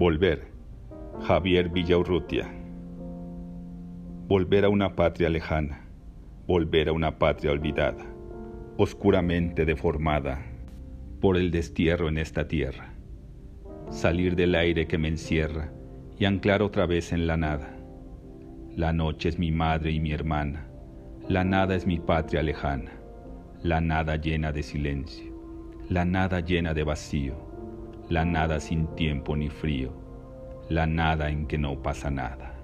Volver. Javier Villaurrutia. Volver a una patria lejana, volver a una patria olvidada, oscuramente deformada por el destierro en esta tierra. Salir del aire que me encierra y anclar otra vez en la nada. La noche es mi madre y mi hermana, la nada es mi patria lejana, la nada llena de silencio, la nada llena de vacío, la nada sin tiempo ni frío, la nada en que no pasa nada.